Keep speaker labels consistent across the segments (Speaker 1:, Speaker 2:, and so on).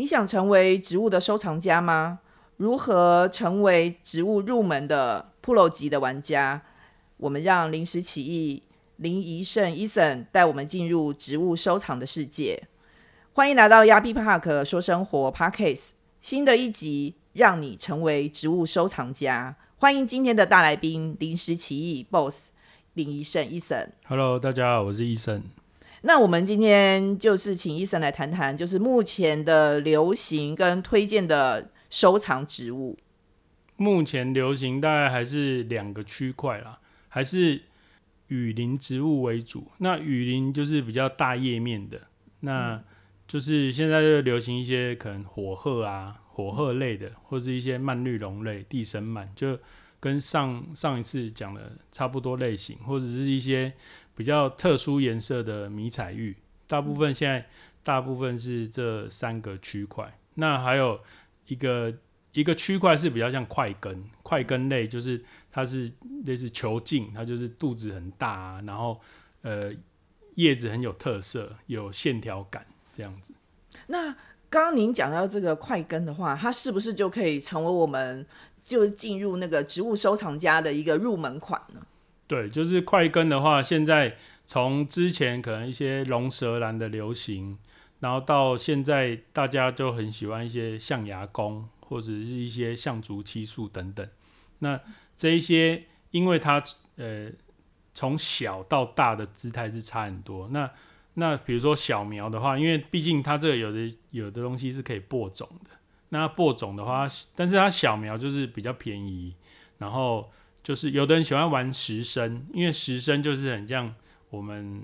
Speaker 1: 你想成为植物的收藏家吗？如何成为植物入门的 Pro 级的玩家？我们让临时起意林怡胜 Eason 带我们进入植物收藏的世界。欢迎来到亚比 Park 说生活 Parkcase 新的一集，让你成为植物收藏家。欢迎今天的大来宾临时起意 Boss 林怡胜 Eason。
Speaker 2: Hello，大家好，我是医生。
Speaker 1: 那我们今天就是请医生来谈谈，就是目前的流行跟推荐的收藏植物。
Speaker 2: 目前流行大概还是两个区块啦，还是雨林植物为主。那雨林就是比较大叶面的，那就是现在就流行一些可能火鹤啊、火鹤类的，或是一些蔓绿绒类、地生蔓，就跟上上一次讲的差不多类型，或者是一些比较特殊颜色的迷彩玉。大部分现在大部分是这三个区块，那还有一个。一个区块是比较像块根，块根类就是它是类似球茎，它就是肚子很大啊，然后呃叶子很有特色，有线条感这样子。
Speaker 1: 那刚刚您讲到这个块根的话，它是不是就可以成为我们就是进入那个植物收藏家的一个入门款呢？
Speaker 2: 对，就是块根的话，现在从之前可能一些龙舌兰的流行，然后到现在大家就很喜欢一些象牙弓。或者是一些象足漆树等等，那这一些，因为它呃从小到大的姿态是差很多。那那比如说小苗的话，因为毕竟它这个有的有的东西是可以播种的，那播种的话，但是它小苗就是比较便宜。然后就是有的人喜欢玩实生，因为实生就是很像我们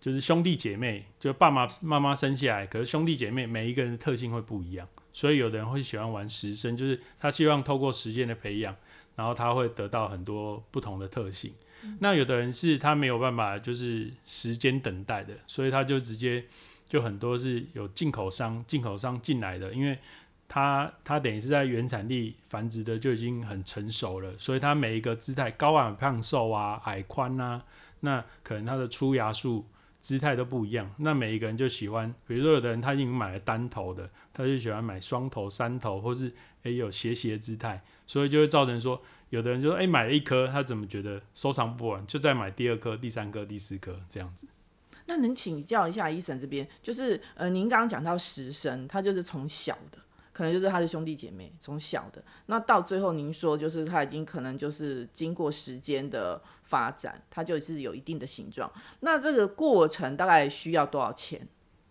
Speaker 2: 就是兄弟姐妹，就爸妈妈妈生下来，可是兄弟姐妹每一个人的特性会不一样。所以有的人会喜欢玩时生，就是他希望透过时间的培养，然后他会得到很多不同的特性。那有的人是他没有办法，就是时间等待的，所以他就直接就很多是有进口商，进口商进来的，因为它它等于是在原产地繁殖的就已经很成熟了，所以它每一个姿态高矮胖瘦啊，矮宽啊，那可能它的出芽数。姿态都不一样，那每一个人就喜欢，比如说有的人他已经买了单头的，他就喜欢买双头、三头，或是诶有斜斜姿态，所以就会造成说，有的人就说诶买了一颗，他怎么觉得收藏不完，就再买第二颗、第三颗、第四颗这样子。
Speaker 1: 那能请教一下医生这边，就是呃您刚刚讲到实生，他就是从小的，可能就是他的兄弟姐妹从小的，那到最后您说就是他已经可能就是经过时间的。发展它就是有一定的形状，那这个过程大概需要多少钱？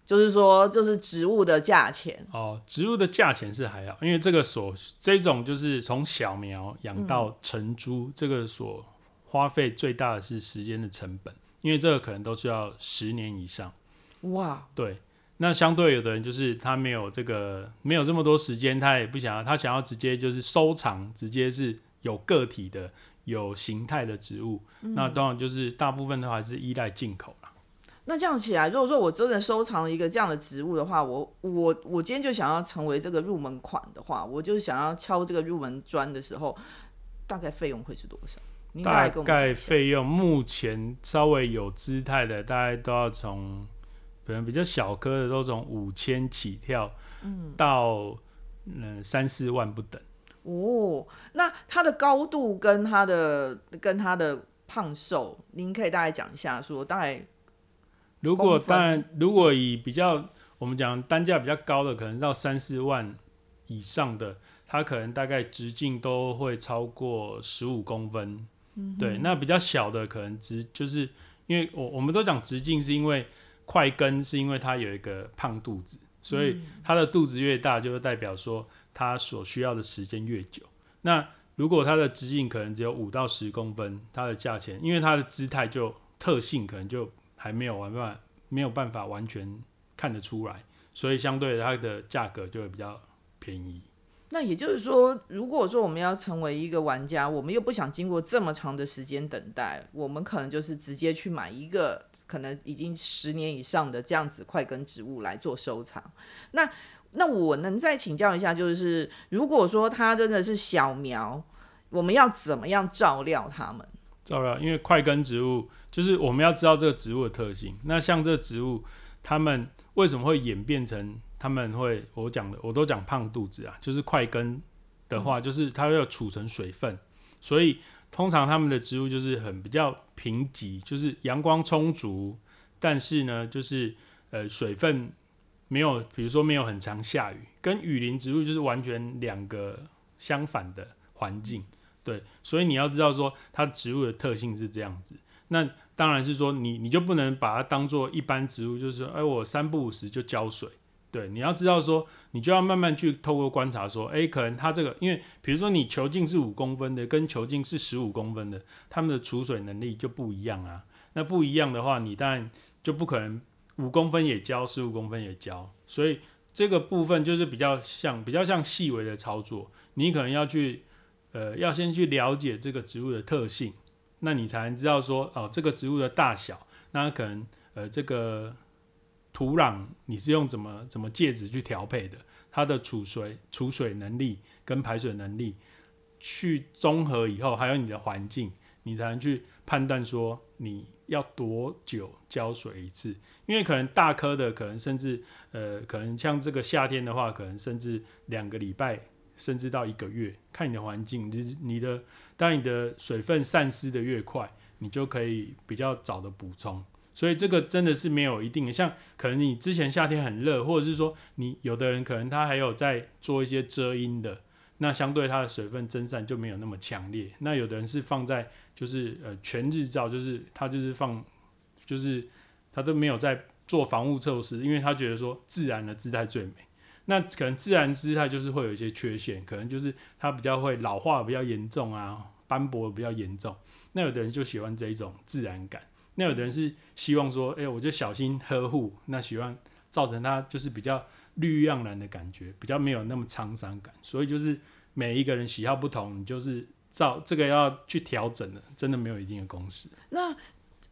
Speaker 1: 就是说，就是植物的价钱
Speaker 2: 哦。植物的价钱是还好，因为这个所这种就是从小苗养到成株，这个所花费最大的是时间的成本，因为这个可能都需要十年以上。
Speaker 1: 哇，
Speaker 2: 对。那相对有的人就是他没有这个没有这么多时间，他也不想要，他想要直接就是收藏，直接是有个体的。有形态的植物，那当然就是大部分都还是依赖进口了。
Speaker 1: 那这样起来，如果说我真的收藏了一个这样的植物的话，我我我今天就想要成为这个入门款的话，我就是想要敲这个入门砖的时候，大概费用会是多少？
Speaker 2: 大概费用目前稍微有姿态的，大概都要从可能比较小颗的都从五千起跳，嗯，到嗯三四万不等。
Speaker 1: 哦，那它的高度跟它的跟它的胖瘦，您可以大概讲一下，说大概。
Speaker 2: 如果当然，如果以比较我们讲单价比较高的，可能到三四万以上的，它可能大概直径都会超过十五公分。对，那比较小的可能直就是因为我我们都讲直径，是因为块根是因为它有一个胖肚子，所以它的肚子越大，就是代表说。它所需要的时间越久，那如果它的直径可能只有五到十公分，它的价钱，因为它的姿态就特性可能就还没有完办法，没有办法完全看得出来，所以相对它的价格就会比较便宜。
Speaker 1: 那也就是说，如果说我们要成为一个玩家，我们又不想经过这么长的时间等待，我们可能就是直接去买一个可能已经十年以上的这样子块根植物来做收藏。那那我能再请教一下，就是如果说它真的是小苗，我们要怎么样照料它们？
Speaker 2: 照料，因为块根植物就是我们要知道这个植物的特性。那像这植物，它们为什么会演变成他们会我讲的我都讲胖肚子啊，就是块根的话，就是它要储存水分，所以通常他们的植物就是很比较贫瘠，就是阳光充足，但是呢，就是呃水分没有，比如说没有很常下雨，跟雨林植物就是完全两个相反的环境。对，所以你要知道说它植物的特性是这样子。那当然是说你你就不能把它当做一般植物，就是说，哎，我三不五时就浇水。对，你要知道说，你就要慢慢去透过观察说，哎，可能它这个，因为比如说你球径是五公分的，跟球径是十五公分的，它们的储水能力就不一样啊。那不一样的话，你当然就不可能五公分也浇，十五公分也浇。所以这个部分就是比较像比较像细微的操作，你可能要去。呃，要先去了解这个植物的特性，那你才能知道说，哦，这个植物的大小，那可能呃，这个土壤你是用怎么怎么介质去调配的，它的储水储水能力跟排水能力去综合以后，还有你的环境，你才能去判断说你要多久浇水一次，因为可能大颗的，可能甚至呃，可能像这个夏天的话，可能甚至两个礼拜。甚至到一个月，看你的环境，你你的当你的水分散失的越快，你就可以比较早的补充。所以这个真的是没有一定的，像可能你之前夏天很热，或者是说你有的人可能他还有在做一些遮阴的，那相对它的水分蒸散就没有那么强烈。那有的人是放在就是呃全日照，就是他就是放就是他都没有在做防护措施，因为他觉得说自然的姿态最美。那可能自然姿态就是会有一些缺陷，可能就是它比较会老化比较严重啊，斑驳比较严重。那有的人就喜欢这一种自然感，那有的人是希望说，哎，我就小心呵护，那喜欢造成它就是比较绿意盎然的感觉，比较没有那么沧桑感。所以就是每一个人喜好不同，你就是照这个要去调整的，真的没有一定的公式。
Speaker 1: 那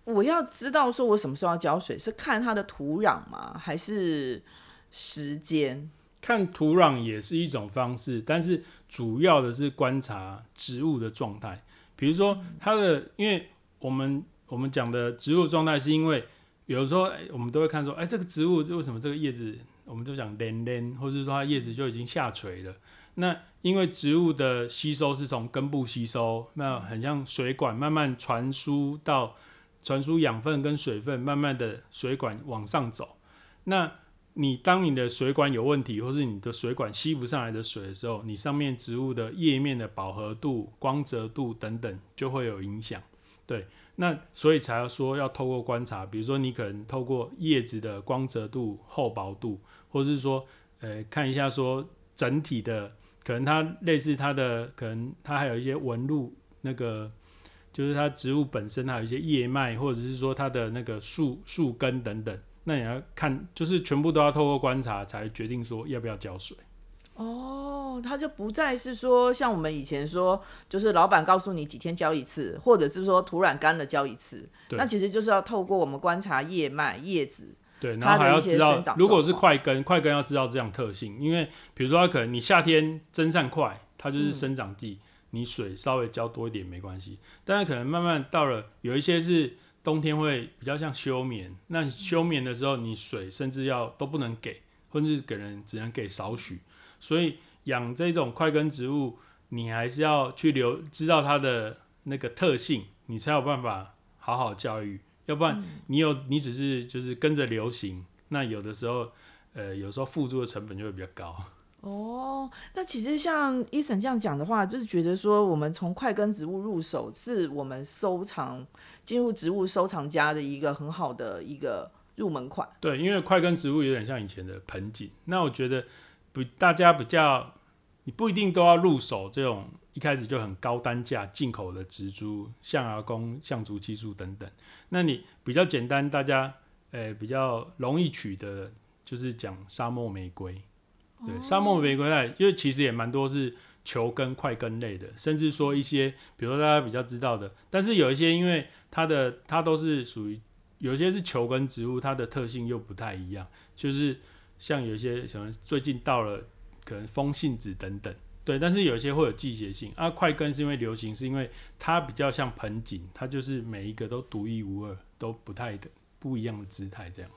Speaker 1: 我要知道说我什么时候要浇水，是看它的土壤吗？还是时间？
Speaker 2: 看土壤也是一种方式，但是主要的是观察植物的状态。比如说它的，因为我们我们讲的植物状态，是因为有时候我们都会看说，哎，这个植物为什么这个叶子，我们都讲连连，或者说它叶子就已经下垂了。那因为植物的吸收是从根部吸收，那很像水管慢慢传输到传输养分跟水分，慢慢的水管往上走，那。你当你的水管有问题，或是你的水管吸不上来的水的时候，你上面植物的叶面的饱和度、光泽度等等就会有影响。对，那所以才要说要透过观察，比如说你可能透过叶子的光泽度、厚薄度，或者是说，呃，看一下说整体的，可能它类似它的，可能它还有一些纹路，那个就是它植物本身还有一些叶脉，或者是说它的那个树树根等等。那你要看，就是全部都要透过观察才决定说要不要浇水。
Speaker 1: 哦，它就不再是说像我们以前说，就是老板告诉你几天浇一次，或者是说土壤干了浇一次。那其实就是要透过我们观察叶脉、叶子。
Speaker 2: 对，然后还要知道，如果是快根，快根要知道这样特性，因为比如说它可能你夏天蒸散快，它就是生长季，你水稍微浇多一点没关系。但是可能慢慢到了有一些是。冬天会比较像休眠，那休眠的时候，你水甚至要都不能给，或者是给人只能给少许。所以养这种块根植物，你还是要去留知道它的那个特性，你才有办法好好教育。要不然你有你只是就是跟着流行，那有的时候呃有时候付出的成本就会比较高。
Speaker 1: 哦，那其实像医生这样讲的话，就是觉得说，我们从快根植物入手，是我们收藏进入植物收藏家的一个很好的一个入门款。
Speaker 2: 对，因为快根植物有点像以前的盆景，那我觉得不，大家比较，你不一定都要入手这种一开始就很高单价进口的植株，象牙公、象足七树等等。那你比较简单，大家诶比较容易取的，就是讲沙漠玫瑰。对，沙漠玫瑰类，因为其实也蛮多是球根、块根类的，甚至说一些，比如说大家比较知道的，但是有一些，因为它的它都是属于有一些是球根植物，它的特性又不太一样，就是像有一些什么最近到了可能风信子等等，对，但是有一些会有季节性啊，快根是因为流行，是因为它比较像盆景，它就是每一个都独一无二，都不太的不一样的姿态这样。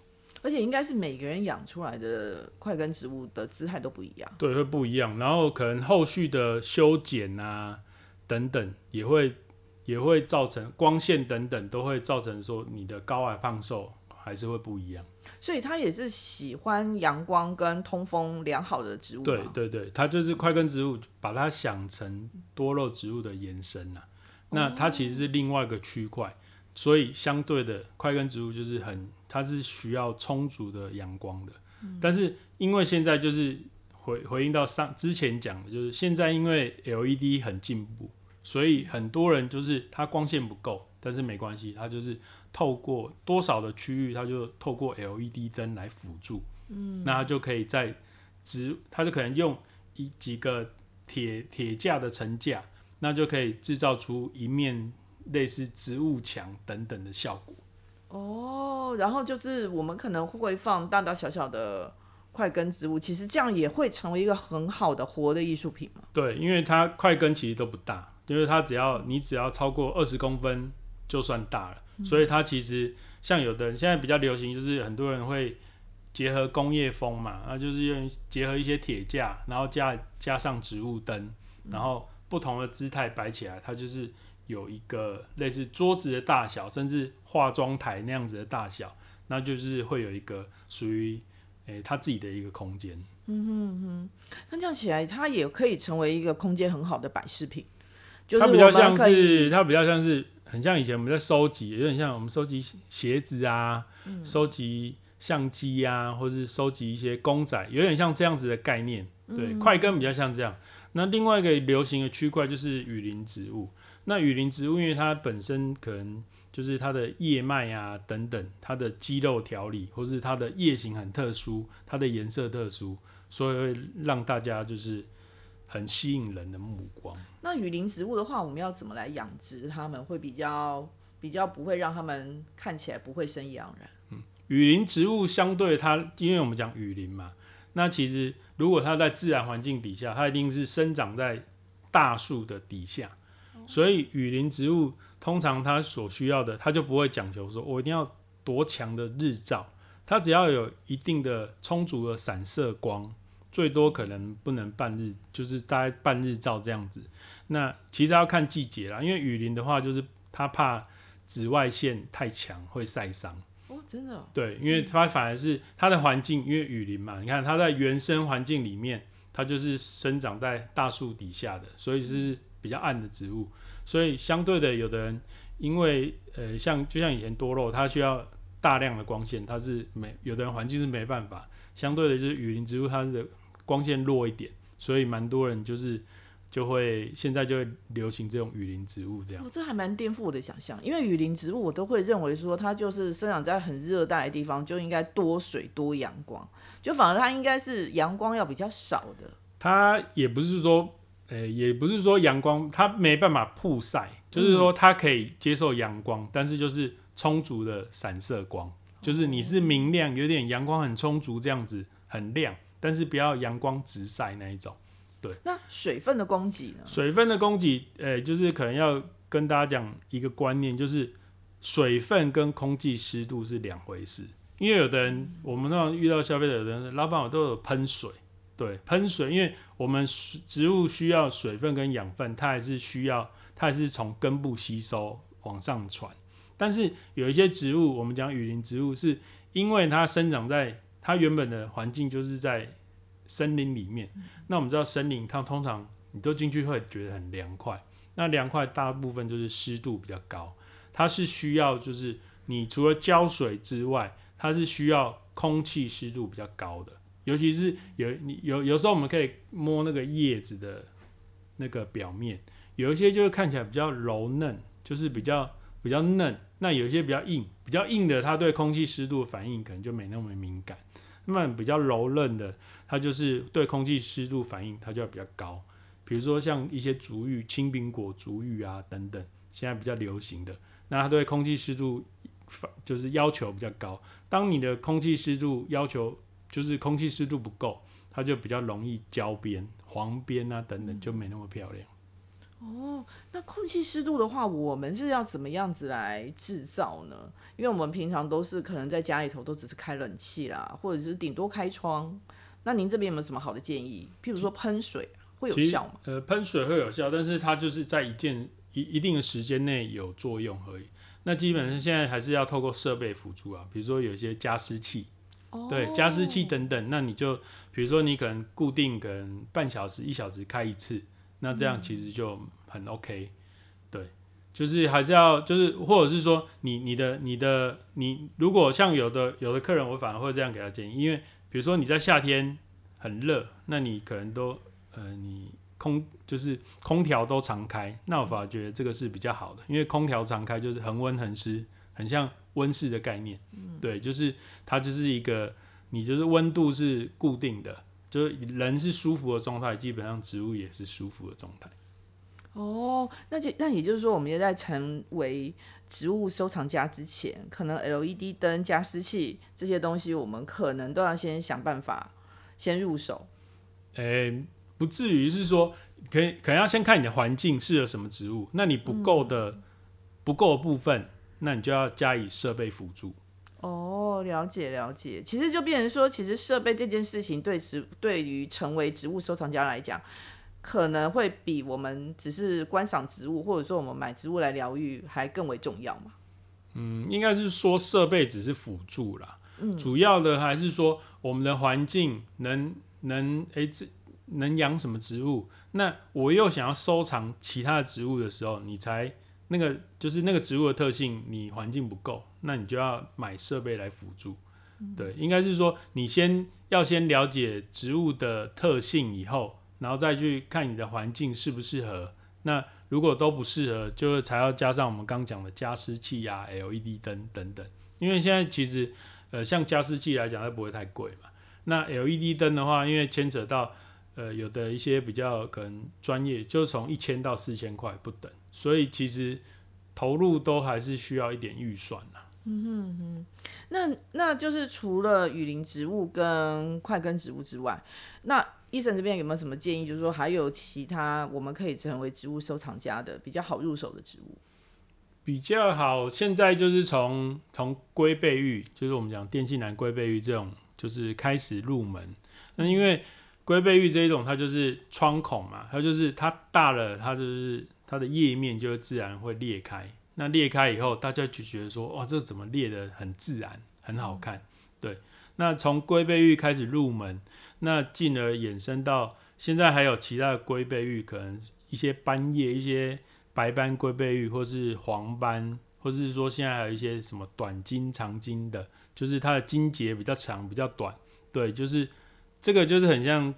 Speaker 1: 而且应该是每个人养出来的快根植物的姿态都不一样。
Speaker 2: 对，会不一样。然后可能后续的修剪啊等等，也会也会造成光线等等，都会造成说你的高矮胖瘦还是会不一样。
Speaker 1: 所以它也是喜欢阳光跟通风良好的植物。
Speaker 2: 对对对，它就是块根植物，把它想成多肉植物的延伸呐。那它其实是另外一个区块，所以相对的块根植物就是很，它是需要充足的阳光的。但是因为现在就是回回应到上之前讲的，就是现在因为 LED 很进步，所以很多人就是它光线不够，但是没关系，它就是透过多少的区域，它就透过 LED 灯来辅助。嗯，那它就可以在植，它就可能用一几个铁铁架的层架。那就可以制造出一面类似植物墙等等的效果。
Speaker 1: 哦，然后就是我们可能会放大大小小的块根植物，其实这样也会成为一个很好的活的艺术品嘛。
Speaker 2: 对，因为它块根其实都不大，就是它只要你只要超过二十公分就算大了，所以它其实像有的人现在比较流行，就是很多人会结合工业风嘛，那就是用结合一些铁架，然后加加上植物灯，然后。不同的姿态摆起来，它就是有一个类似桌子的大小，甚至化妆台那样子的大小，那就是会有一个属于诶他自己的一个空间。
Speaker 1: 嗯哼哼，那这样起来，它也可以成为一个空间很好的摆饰品。
Speaker 2: 它比较像是，它比较像是，很像以前我们在收集，有点像我们收集鞋子啊，收集相机啊，或是收集一些公仔，有点像这样子的概念。对，快根比较像这样。那另外一个流行的区块就是雨林植物。那雨林植物因为它本身可能就是它的叶脉啊等等，它的肌肉调理，或是它的叶形很特殊，它的颜色特殊，所以会让大家就是很吸引人的目光。
Speaker 1: 那雨林植物的话，我们要怎么来养殖它们，会比较比较不会让它们看起来不会生意盎然？
Speaker 2: 嗯，雨林植物相对它，因为我们讲雨林嘛。那其实，如果它在自然环境底下，它一定是生长在大树的底下，所以雨林植物通常它所需要的，它就不会讲求说我一定要多强的日照，它只要有一定的充足的散射光，最多可能不能半日，就是大概半日照这样子。那其实要看季节啦，因为雨林的话，就是它怕紫外线太强会晒伤。
Speaker 1: 哦真的
Speaker 2: 对，因为它反而是它的环境，因为雨林嘛，你看它在原生环境里面，它就是生长在大树底下的，所以是比较暗的植物。所以相对的，有的人因为呃，像就像以前多肉，它需要大量的光线，它是没有的人环境是没办法。相对的，就是雨林植物，它的光线弱一点，所以蛮多人就是。就会现在就会流行这种雨林植物这样，
Speaker 1: 这还蛮颠覆我的想象。因为雨林植物我都会认为说它就是生长在很热带的地方，就应该多水多阳光，就反而它应该是阳光要比较少的。
Speaker 2: 它也不是说，呃，也不是说阳光它没办法曝晒，就是说它可以接受阳光，但是就是充足的散射光，就是你是明亮，有点阳光很充足这样子，很亮，但是不要阳光直晒那一种。对，
Speaker 1: 那水分的供给呢？
Speaker 2: 水分的供给，呃，就是可能要跟大家讲一个观念，就是水分跟空气湿度是两回事。因为有的人，我们那遇到消费者，有人老板我都有喷水，对，喷水，因为我们植物需要水分跟养分，它还是需要，它还是从根部吸收往上传。但是有一些植物，我们讲雨林植物，是因为它生长在它原本的环境，就是在。森林里面，那我们知道森林它通常你都进去会觉得很凉快，那凉快大部分就是湿度比较高，它是需要就是你除了浇水之外，它是需要空气湿度比较高的，尤其是有你有有时候我们可以摸那个叶子的那个表面，有一些就是看起来比较柔嫩，就是比较比较嫩，那有一些比较硬，比较硬的它对空气湿度反应可能就没那么敏感。那么比较柔韧的，它就是对空气湿度反应，它就要比较高。比如说像一些竹芋、青苹果竹芋啊等等，现在比较流行的，那它对空气湿度反就是要求比较高。当你的空气湿度要求就是空气湿度不够，它就比较容易焦边、黄边啊等等，就没那么漂亮。
Speaker 1: 哦，那空气湿度的话，我们是要怎么样子来制造呢？因为我们平常都是可能在家里头都只是开冷气啦，或者是顶多开窗。那您这边有没有什么好的建议？譬如说喷水会有效吗？
Speaker 2: 呃，喷水会有效，但是它就是在一件一一定的时间内有作用而已。那基本上现在还是要透过设备辅助啊，比如说有一些加湿器，对，加湿器等等。那你就比如说你可能固定可能半小时、一小时开一次，那这样其实就很 OK。对，就是还是要就是或者是说你你的你的你如果像有的有的客人，我反而会这样给他建议，因为。比如说你在夏天很热，那你可能都呃你空就是空调都常开，那我反而觉得这个是比较好的，因为空调常开就是恒温恒湿，很像温室的概念，对，就是它就是一个你就是温度是固定的，就是人是舒服的状态，基本上植物也是舒服的状态。
Speaker 1: 哦，那就那也就是说，我们也在成为。植物收藏家之前，可能 LED 灯、加湿器这些东西，我们可能都要先想办法先入手。
Speaker 2: 诶，不至于是说，可以可能要先看你的环境适合什么植物，那你不够的不够的部分，那你就要加以设备辅助。
Speaker 1: 哦，了解了解，其实就变成说，其实设备这件事情对植对于成为植物收藏家来讲。可能会比我们只是观赏植物，或者说我们买植物来疗愈，还更为重要嘛？
Speaker 2: 嗯，应该是说设备只是辅助啦，嗯，主要的还是说我们的环境能能诶，这能养什么植物？那我又想要收藏其他的植物的时候，你才那个就是那个植物的特性，你环境不够，那你就要买设备来辅助。对，应该是说你先要先了解植物的特性以后。然后再去看你的环境适不适合，那如果都不适合，就是才要加上我们刚讲的加湿器呀、LED 灯等等。因为现在其实，呃，像加湿器来讲，它不会太贵嘛。那 LED 灯的话，因为牵扯到，呃，有的一些比较可能专业，就从一千到四千块不等，所以其实投入都还是需要一点预算呐。嗯哼
Speaker 1: 哼，那那就是除了雨林植物跟快根植物之外，那医生这边有没有什么建议？就是说还有其他我们可以成为植物收藏家的比较好入手的植物？
Speaker 2: 比较好，现在就是从从龟背玉，就是我们讲电信蓝龟背玉这种，就是开始入门。那因为龟背玉这一种，它就是窗孔嘛，它就是它大了，它就是它的叶面就自然会裂开。那裂开以后，大家就觉得说，哇，这怎么裂的很自然，很好看。对，那从龟背玉开始入门，那进而衍生到现在还有其他的龟背玉，可能一些斑叶、一些白斑龟背玉，或是黄斑，或是说现在还有一些什么短茎、长茎的，就是它的茎节比较长、比较短。对，就是这个就是很像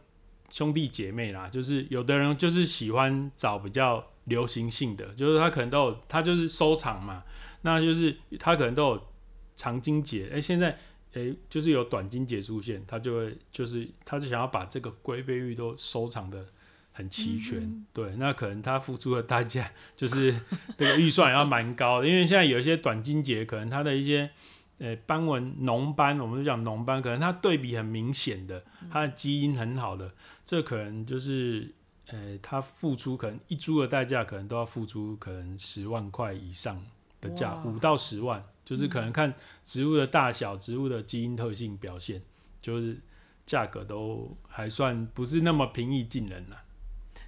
Speaker 2: 兄弟姐妹啦，就是有的人就是喜欢找比较。流行性的，就是他可能都有，他就是收藏嘛，那就是他可能都有长茎节，哎，现在哎就是有短茎节出现，他就会就是他就想要把这个龟背玉都收藏的很齐全，对，那可能他付出的代价 就是这个预算要蛮高的，因为现在有一些短茎节，可能它的一些呃斑纹浓斑，我们就讲浓斑，可能它对比很明显的，它的基因很好的，这可能就是。呃，他付出可能一株的代价，可能都要付出可能十万块以上的价，五到十万，就是可能看植物的大小、植物的基因特性表现，就是价格都还算不是那么平易近人了。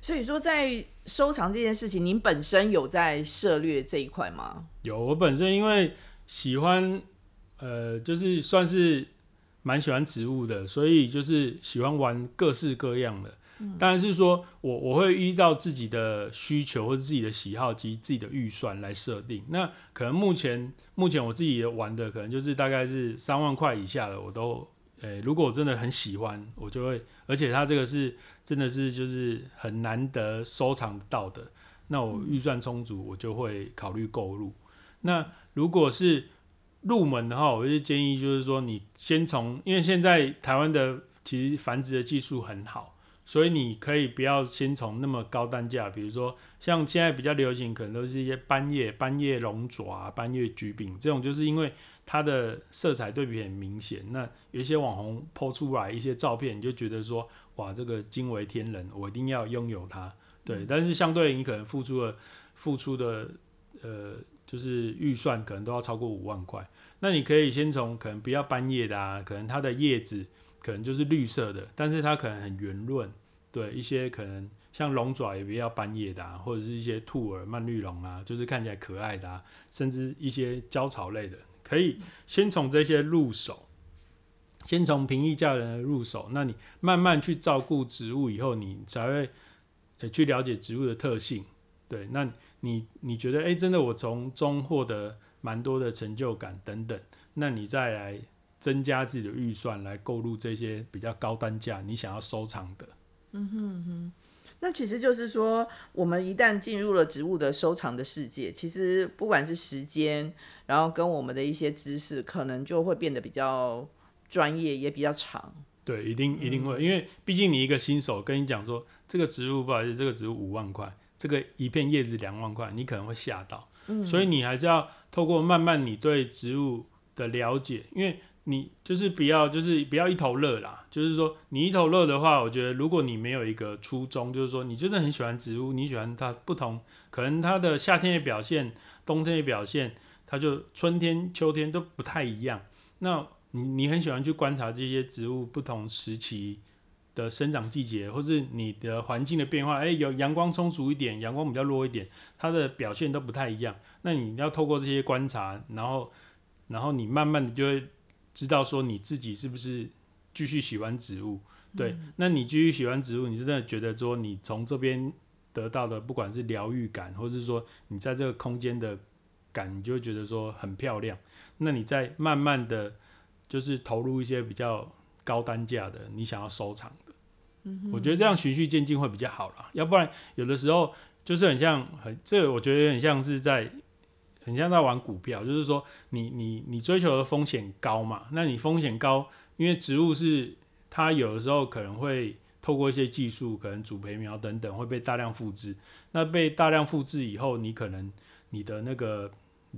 Speaker 1: 所以说，在收藏这件事情，您本身有在涉猎这一块吗？
Speaker 2: 有，我本身因为喜欢，呃，就是算是蛮喜欢植物的，所以就是喜欢玩各式各样的。当然是说，我我会依照自己的需求或者自己的喜好及自己的预算来设定。那可能目前目前我自己玩的可能就是大概是三万块以下的，我都诶，如果我真的很喜欢，我就会，而且它这个是真的是就是很难得收藏到的，那我预算充足，我就会考虑购入。那如果是入门的话，我就建议就是说，你先从，因为现在台湾的其实繁殖的技术很好。所以你可以不要先从那么高单价，比如说像现在比较流行，可能都是一些斑叶、斑叶龙爪、斑叶橘饼这种，就是因为它的色彩对比很明显。那有一些网红 po 出来一些照片，你就觉得说，哇，这个惊为天人，我一定要拥有它。对，但是相对你可能付出的付出的呃，就是预算可能都要超过五万块。那你可以先从可能不要斑叶的啊，可能它的叶子可能就是绿色的，但是它可能很圆润。对，一些可能像龙爪也不要斑叶的，啊，或者是一些兔耳、蔓绿龙啊，就是看起来可爱的啊，甚至一些椒草类的，可以先从这些入手。先从平易近人入手，那你慢慢去照顾植物以后，你才会呃去了解植物的特性。对，那你你觉得哎，真的我从中获得蛮多的成就感等等，那你再来增加自己的预算来购入这些比较高单价你想要收藏的。
Speaker 1: 嗯哼哼，那其实就是说，我们一旦进入了植物的收藏的世界，其实不管是时间，然后跟我们的一些知识，可能就会变得比较。专业也比较长，
Speaker 2: 对，一定一定会，因为毕竟你一个新手跟你讲说这个植物不好意思，这个植物五万块，这个一片叶子两万块，你可能会吓到，嗯，所以你还是要透过慢慢你对植物的了解，因为你就是不要就是不要一头热啦，就是说你一头热的话，我觉得如果你没有一个初衷，就是说你真的很喜欢植物，你喜欢它不同，可能它的夏天的表现，冬天的表现，它就春天秋天都不太一样，那。你你很喜欢去观察这些植物不同时期的生长季节，或是你的环境的变化。哎，有阳光充足一点，阳光比较弱一点，它的表现都不太一样。那你要透过这些观察，然后然后你慢慢的就会知道说你自己是不是继续喜欢植物。对，那你继续喜欢植物，你真的觉得说你从这边得到的，不管是疗愈感，或是说你在这个空间的感，你就会觉得说很漂亮。那你再慢慢的。就是投入一些比较高单价的，你想要收藏的，嗯，我觉得这样循序渐进会比较好啦。要不然有的时候就是很像很这，我觉得很像是在很像在玩股票，就是说你你你追求的风险高嘛，那你风险高，因为植物是它有的时候可能会透过一些技术，可能主培苗等等会被大量复制，那被大量复制以后，你可能你的那个。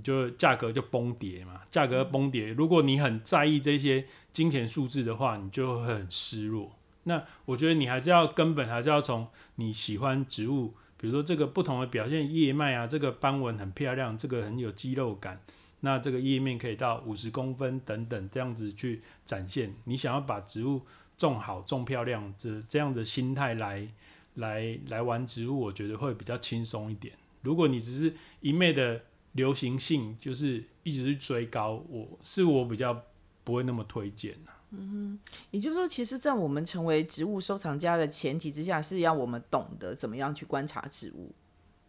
Speaker 2: 就价格就崩跌嘛，价格崩跌。如果你很在意这些金钱数字的话，你就会很失落。那我觉得你还是要根本还是要从你喜欢植物，比如说这个不同的表现叶脉啊，这个斑纹很漂亮，这个很有肌肉感，那这个叶面可以到五十公分等等这样子去展现。你想要把植物种好种漂亮，这这样的心态来来来玩植物，我觉得会比较轻松一点。如果你只是一昧的。流行性就是一直去追高，我是我比较不会那么推荐
Speaker 1: 嗯哼，也就是说，其实，在我们成为植物收藏家的前提之下，是要我们懂得怎么样去观察植物。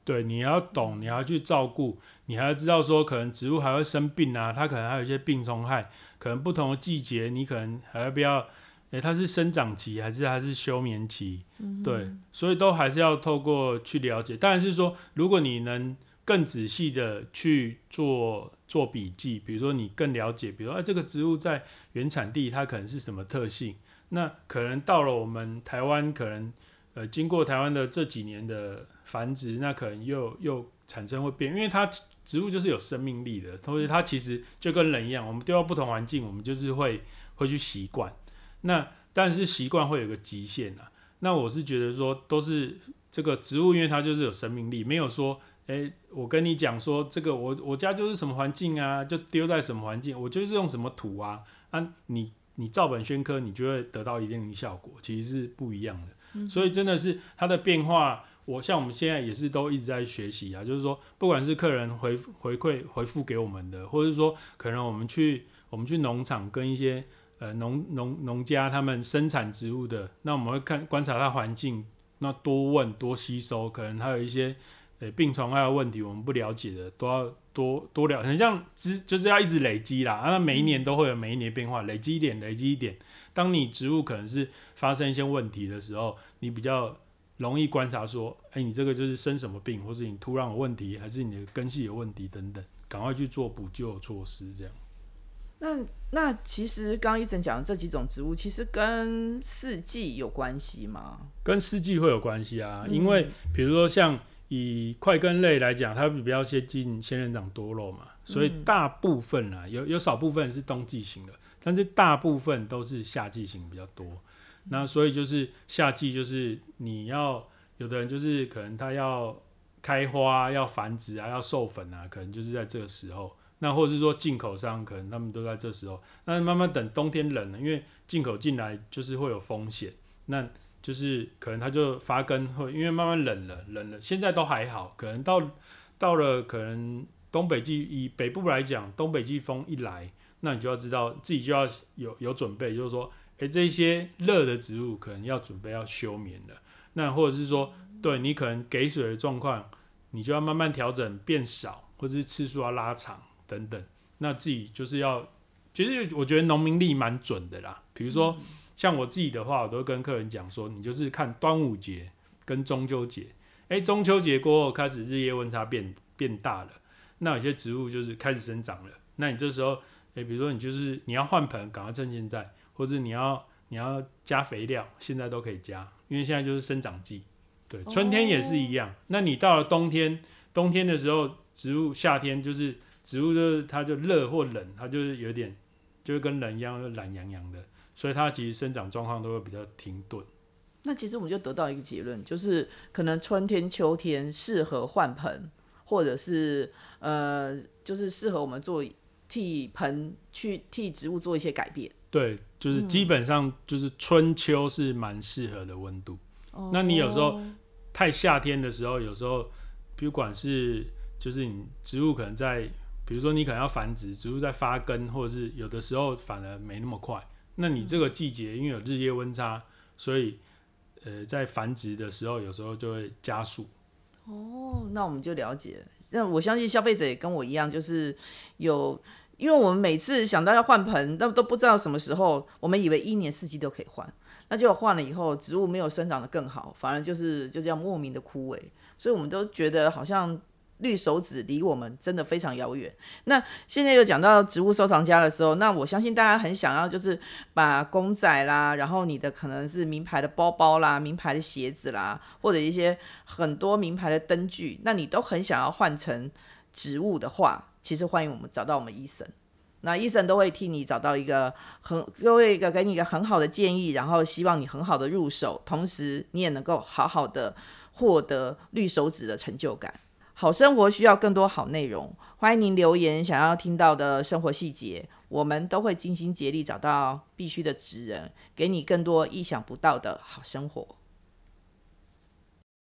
Speaker 2: 对，你要懂，你要去照顾，你还要知道说，可能植物还会生病啊，它可能还有一些病虫害，可能不同的季节，你可能还要不要？诶，它是生长期还是还是休眠期？对，所以都还是要透过去了解。当然是说，如果你能。更仔细的去做做笔记，比如说你更了解，比如说哎，这个植物在原产地它可能是什么特性？那可能到了我们台湾，可能呃经过台湾的这几年的繁殖，那可能又又产生会变，因为它植物就是有生命力的，同时它其实就跟人一样，我们丢到不同环境，我们就是会会去习惯。那但是习惯会有个极限啊。那我是觉得说，都是这个植物，因为它就是有生命力，没有说。诶，我跟你讲说，这个我我家就是什么环境啊，就丢在什么环境，我就是用什么土啊，啊，你你照本宣科，你就会得到一定的效果，其实是不一样的。所以真的是它的变化，我像我们现在也是都一直在学习啊，就是说，不管是客人回回馈回复给我们的，或者是说可能我们去我们去农场跟一些呃农农农家他们生产植物的，那我们会看观察它环境，那多问多吸收，可能还有一些。诶，病虫害的问题，我们不了解的都要多多了，很像植就是要一直累积啦。那每一年都会有每一年变化，累积一点，累积一点。当你植物可能是发生一些问题的时候，你比较容易观察说，哎，你这个就是生什么病，或是你土壤有问题，还是你的根系有问题等等，赶快去做补救措施。这样。
Speaker 1: 那那其实刚刚医生讲的这几种植物，其实跟四季有关系吗？
Speaker 2: 跟四季会有关系啊，因为比如说像。以块根类来讲，它比较接近仙人掌多肉嘛，所以大部分啊，有有少部分是冬季型的，但是大部分都是夏季型比较多。那所以就是夏季就是你要有的人就是可能他要开花、要繁殖啊、要授粉啊，可能就是在这个时候。那或者是说进口商可能他们都在这时候，那慢慢等冬天冷了，因为进口进来就是会有风险，那就是可能它就发根会，因为慢慢冷了，冷了，现在都还好，可能到到了可能东北季以北部来讲，东北季风一来，那你就要知道自己就要有有准备，就是说，诶，这些热的植物可能要准备要休眠了，那或者是说，对你可能给水的状况，你就要慢慢调整变少，或者是次数要拉长。等等，那自己就是要，其实我觉得农民力蛮准的啦。比如说像我自己的话，我都跟客人讲说，你就是看端午节跟中秋节，诶，中秋节过后开始日夜温差变变大了，那有些植物就是开始生长了，那你这时候，诶，比如说你就是你要换盆，赶快趁现在，或者你要你要加肥料，现在都可以加，因为现在就是生长季，对，春天也是一样。那你到了冬天，冬天的时候，植物夏天就是。植物就是它就热或冷，它就是有点，就是跟人一样懒洋洋的，所以它其实生长状况都会比较停顿。
Speaker 1: 那其实我们就得到一个结论，就是可能春天、秋天适合换盆，或者是呃，就是适合我们做替盆去替植物做一些改变。
Speaker 2: 对，就是基本上就是春秋是蛮适合的温度。那你有时候太夏天的时候，有时候不管是就是你植物可能在比如说，你可能要繁殖，植物在发根，或者是有的时候反而没那么快。那你这个季节因为有日夜温差，所以呃，在繁殖的时候有时候就会加速。
Speaker 1: 哦，那我们就了解。那我相信消费者也跟我一样，就是有，因为我们每次想到要换盆，那都不知道什么时候，我们以为一年四季都可以换，那就换了以后，植物没有生长的更好，反而就是就这样莫名的枯萎，所以我们都觉得好像。绿手指离我们真的非常遥远。那现在又讲到植物收藏家的时候，那我相信大家很想要，就是把公仔啦，然后你的可能是名牌的包包啦、名牌的鞋子啦，或者一些很多名牌的灯具，那你都很想要换成植物的话，其实欢迎我们找到我们医生。那医生都会替你找到一个很，都会一个给你一个很好的建议，然后希望你很好的入手，同时你也能够好好的获得绿手指的成就感。好生活需要更多好内容，欢迎您留言想要听到的生活细节，我们都会尽心竭力找到必须的职人，给你更多意想不到的好生活。